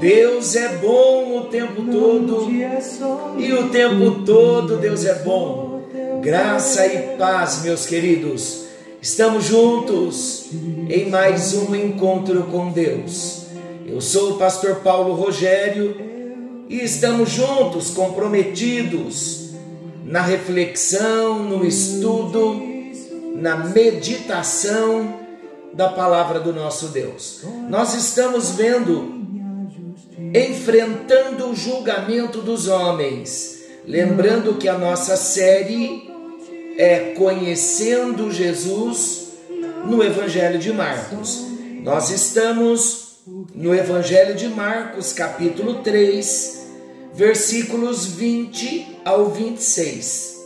Deus é bom o tempo todo e o tempo todo Deus é bom. Graça e paz, meus queridos. Estamos juntos em mais um encontro com Deus. Eu sou o pastor Paulo Rogério e estamos juntos, comprometidos na reflexão, no estudo, na meditação da palavra do nosso Deus. Nós estamos vendo enfrentando o julgamento dos homens. Lembrando que a nossa série é Conhecendo Jesus no Evangelho de Marcos. Nós estamos no Evangelho de Marcos, capítulo 3, versículos 20 ao 26.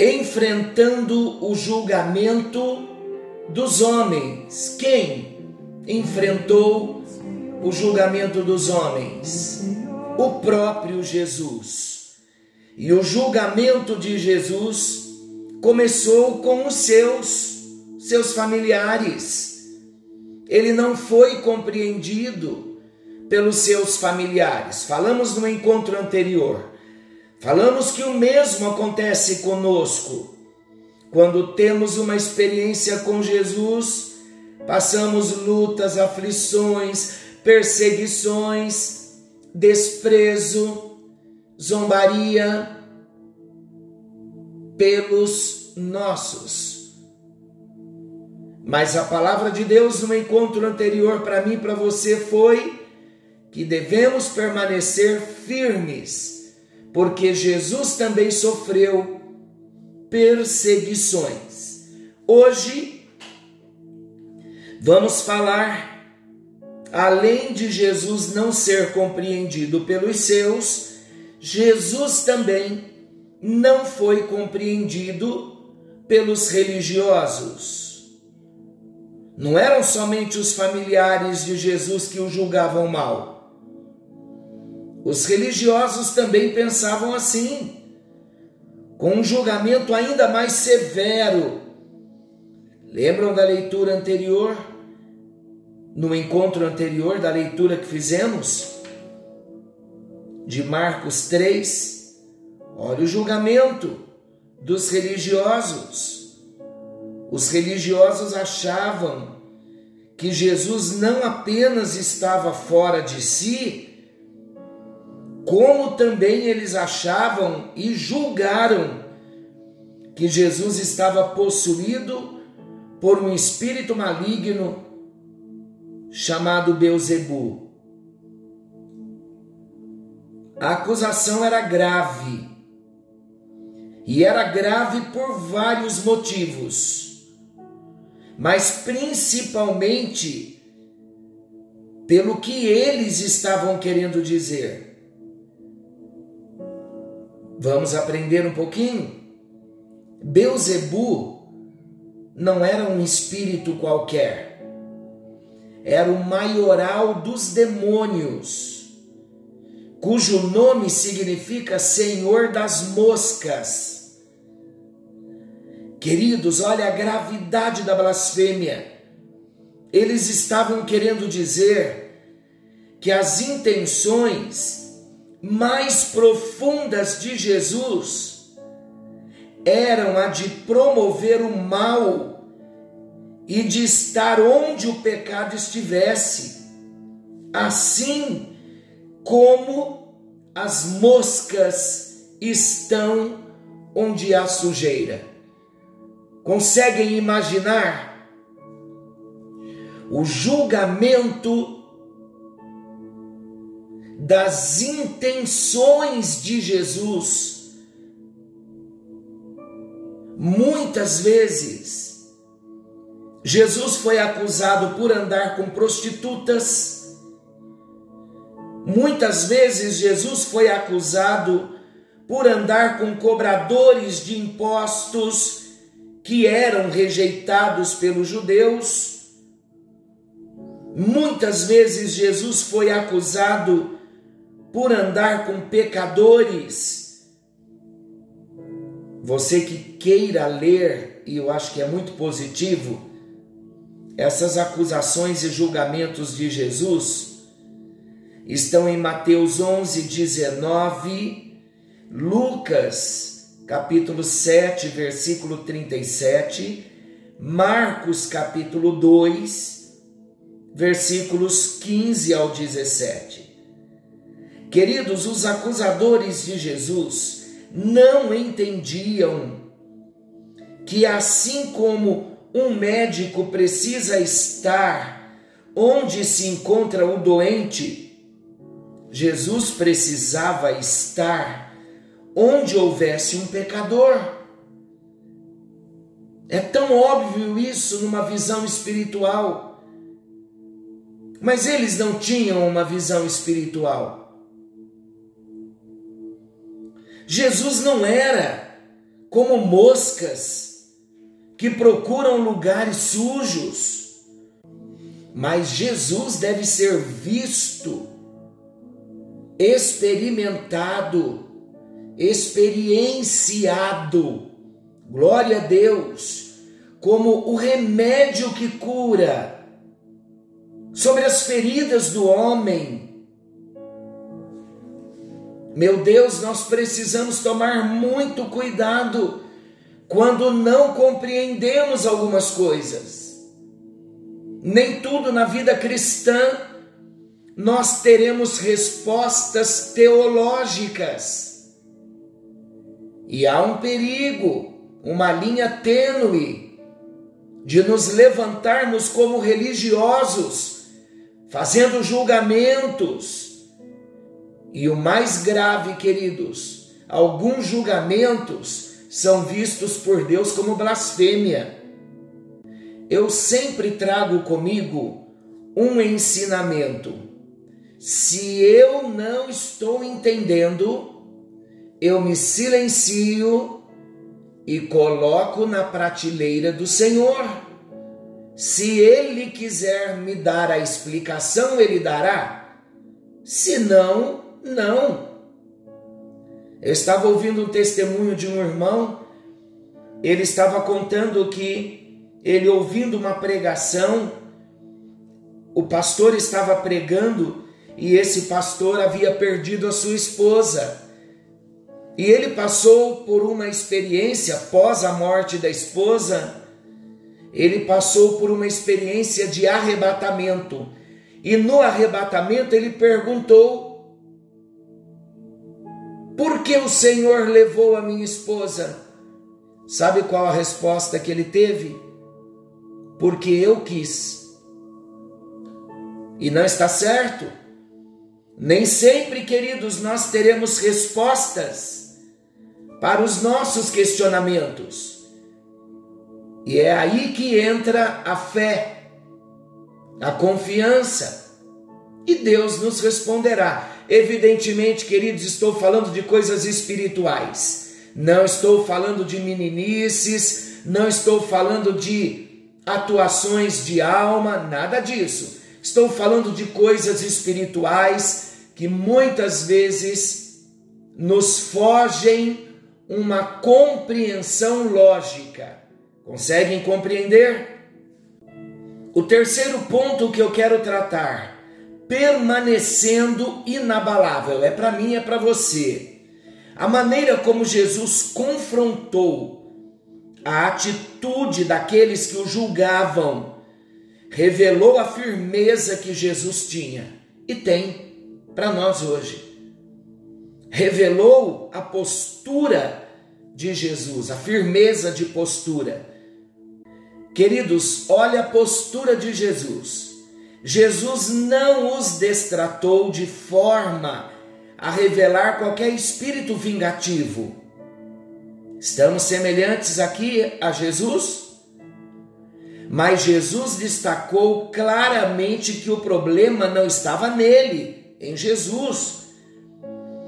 Enfrentando o julgamento dos homens. Quem enfrentou o julgamento dos homens? O próprio Jesus. E o julgamento de Jesus começou com os seus, seus familiares. Ele não foi compreendido pelos seus familiares. Falamos no encontro anterior. Falamos que o mesmo acontece conosco. Quando temos uma experiência com Jesus, passamos lutas, aflições, perseguições, desprezo, zombaria pelos nossos. Mas a palavra de Deus no encontro anterior para mim e para você foi que devemos permanecer firmes, porque Jesus também sofreu perseguições. Hoje vamos falar além de Jesus não ser compreendido pelos seus, Jesus também não foi compreendido pelos religiosos. Não eram somente os familiares de Jesus que o julgavam mal. Os religiosos também pensavam assim, com um julgamento ainda mais severo. Lembram da leitura anterior? No encontro anterior da leitura que fizemos de Marcos 3, olha o julgamento dos religiosos. Os religiosos achavam que Jesus não apenas estava fora de si, como também eles achavam e julgaram que Jesus estava possuído por um espírito maligno chamado Beuzebu. A acusação era grave. E era grave por vários motivos. Mas principalmente pelo que eles estavam querendo dizer. Vamos aprender um pouquinho? Beuzebu não era um espírito qualquer era o maioral dos demônios, cujo nome significa Senhor das Moscas. Queridos, olha a gravidade da blasfêmia. Eles estavam querendo dizer que as intenções mais profundas de Jesus eram a de promover o mal e de estar onde o pecado estivesse, assim como as moscas estão onde há sujeira. Conseguem imaginar o julgamento das intenções de Jesus? Muitas vezes, Jesus foi acusado por andar com prostitutas, Muitas vezes Jesus foi acusado por andar com cobradores de impostos que eram rejeitados pelos judeus. Muitas vezes Jesus foi acusado por andar com pecadores. Você que queira ler, e eu acho que é muito positivo, essas acusações e julgamentos de Jesus estão em Mateus 11, 19, Lucas, capítulo 7, versículo 37, Marcos, capítulo 2, versículos 15 ao 17. Queridos, os acusadores de Jesus não entendiam que assim como um médico precisa estar onde se encontra o doente, Jesus precisava estar onde houvesse um pecador. É tão óbvio isso numa visão espiritual. Mas eles não tinham uma visão espiritual. Jesus não era como moscas que procuram lugares sujos, mas Jesus deve ser visto, experimentado, experienciado, glória a Deus, como o remédio que cura sobre as feridas do homem. Meu Deus, nós precisamos tomar muito cuidado quando não compreendemos algumas coisas. Nem tudo na vida cristã nós teremos respostas teológicas. E há um perigo, uma linha tênue de nos levantarmos como religiosos, fazendo julgamentos e o mais grave, queridos, alguns julgamentos são vistos por Deus como blasfêmia. Eu sempre trago comigo um ensinamento. Se eu não estou entendendo, eu me silencio e coloco na prateleira do Senhor. Se Ele quiser me dar a explicação, Ele dará. Se não, não. Eu estava ouvindo um testemunho de um irmão, ele estava contando que ele ouvindo uma pregação, o pastor estava pregando e esse pastor havia perdido a sua esposa. E ele passou por uma experiência pós a morte da esposa, ele passou por uma experiência de arrebatamento. E no arrebatamento ele perguntou por que o Senhor levou a minha esposa? Sabe qual a resposta que ele teve? Porque eu quis. E não está certo. Nem sempre, queridos, nós teremos respostas para os nossos questionamentos. E é aí que entra a fé, a confiança, e Deus nos responderá. Evidentemente, queridos, estou falando de coisas espirituais. Não estou falando de meninices, não estou falando de atuações de alma, nada disso. Estou falando de coisas espirituais que muitas vezes nos fogem uma compreensão lógica. Conseguem compreender? O terceiro ponto que eu quero tratar permanecendo inabalável. É para mim, é para você. A maneira como Jesus confrontou a atitude daqueles que o julgavam revelou a firmeza que Jesus tinha e tem para nós hoje. Revelou a postura de Jesus, a firmeza de postura. Queridos, olha a postura de Jesus. Jesus não os destratou de forma a revelar qualquer espírito vingativo. Estamos semelhantes aqui a Jesus? Mas Jesus destacou claramente que o problema não estava nele, em Jesus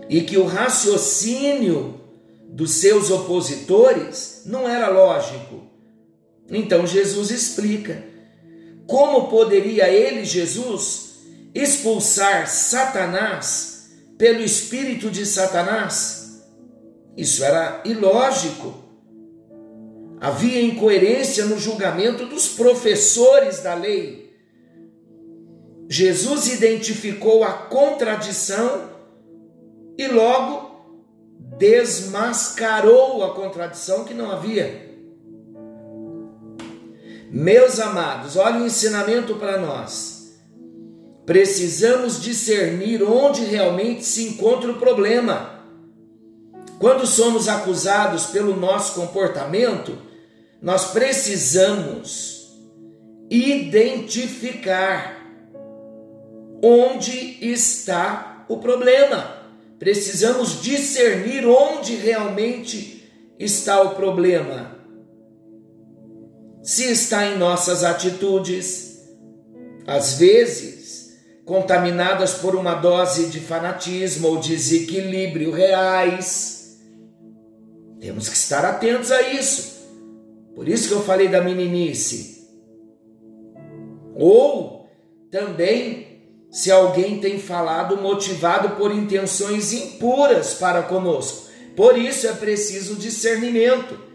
e que o raciocínio dos seus opositores não era lógico. Então Jesus explica como poderia ele, Jesus, expulsar Satanás pelo espírito de Satanás? Isso era ilógico. Havia incoerência no julgamento dos professores da lei. Jesus identificou a contradição e logo desmascarou a contradição que não havia. Meus amados, olha o ensinamento para nós. Precisamos discernir onde realmente se encontra o problema. Quando somos acusados pelo nosso comportamento, nós precisamos identificar onde está o problema. Precisamos discernir onde realmente está o problema. Se está em nossas atitudes, às vezes contaminadas por uma dose de fanatismo ou desequilíbrio reais, temos que estar atentos a isso. Por isso que eu falei da meninice. Ou também se alguém tem falado motivado por intenções impuras para conosco. Por isso é preciso discernimento.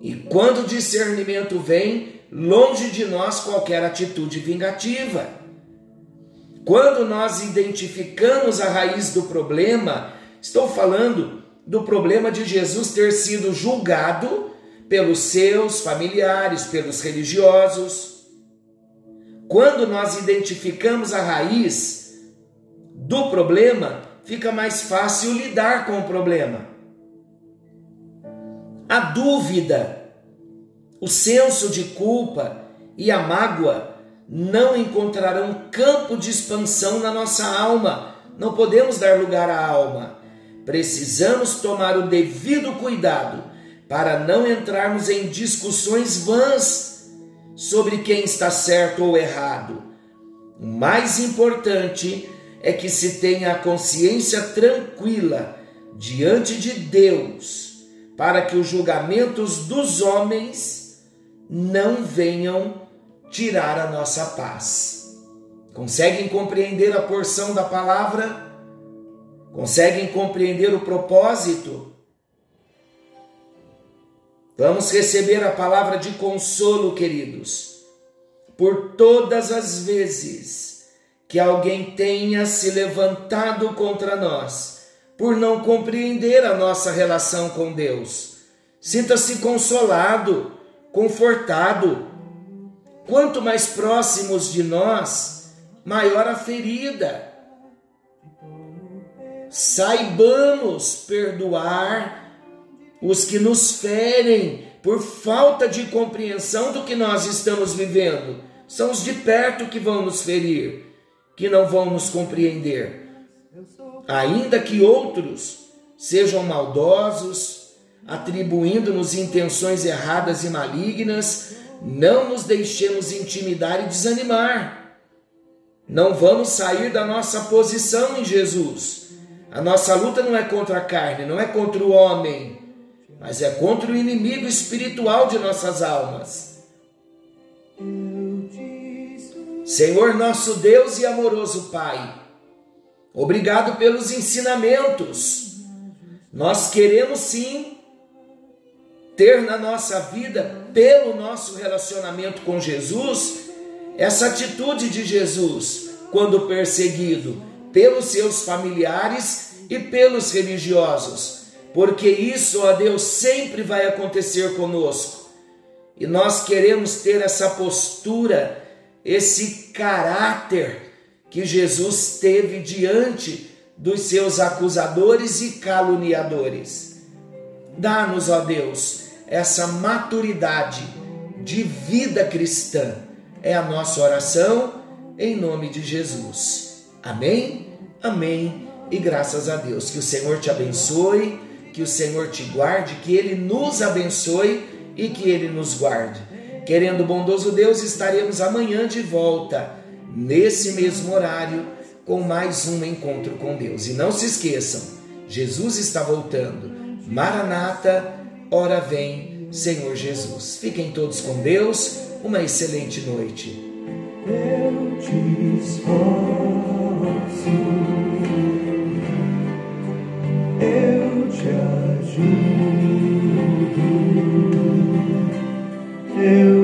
E quando o discernimento vem, longe de nós qualquer atitude vingativa. Quando nós identificamos a raiz do problema, estou falando do problema de Jesus ter sido julgado pelos seus familiares, pelos religiosos quando nós identificamos a raiz do problema, fica mais fácil lidar com o problema. A dúvida, o senso de culpa e a mágoa não encontrarão campo de expansão na nossa alma. Não podemos dar lugar à alma. Precisamos tomar o devido cuidado para não entrarmos em discussões vãs sobre quem está certo ou errado. O mais importante é que se tenha a consciência tranquila diante de Deus, para que os julgamentos dos homens não venham tirar a nossa paz. Conseguem compreender a porção da palavra? Conseguem compreender o propósito? Vamos receber a palavra de consolo, queridos, por todas as vezes que alguém tenha se levantado contra nós, por não compreender a nossa relação com Deus. Sinta-se consolado, confortado. Quanto mais próximos de nós, maior a ferida. Saibamos perdoar os que nos ferem por falta de compreensão do que nós estamos vivendo. São os de perto que vão nos ferir, que não vão nos compreender. Ainda que outros sejam maldosos, atribuindo-nos intenções erradas e malignas, não nos deixemos intimidar e desanimar. Não vamos sair da nossa posição em Jesus. A nossa luta não é contra a carne, não é contra o homem, mas é contra o inimigo espiritual de nossas almas. Senhor nosso Deus e amoroso Pai, obrigado pelos ensinamentos. Nós queremos sim ter na nossa vida, pelo nosso relacionamento com Jesus, essa atitude de Jesus quando perseguido pelos seus familiares e pelos religiosos porque isso, ó Deus, sempre vai acontecer conosco. E nós queremos ter essa postura, esse caráter que Jesus teve diante dos seus acusadores e caluniadores. Dá-nos, ó Deus, essa maturidade de vida cristã. É a nossa oração em nome de Jesus. Amém? Amém. E graças a Deus. Que o Senhor te abençoe que o Senhor te guarde, que Ele nos abençoe e que Ele nos guarde. Querendo bondoso Deus, estaremos amanhã de volta, nesse mesmo horário, com mais um encontro com Deus. E não se esqueçam, Jesus está voltando. Maranata, hora vem, Senhor Jesus. Fiquem todos com Deus, uma excelente noite. Eu te esforço, eu te ajudo, eu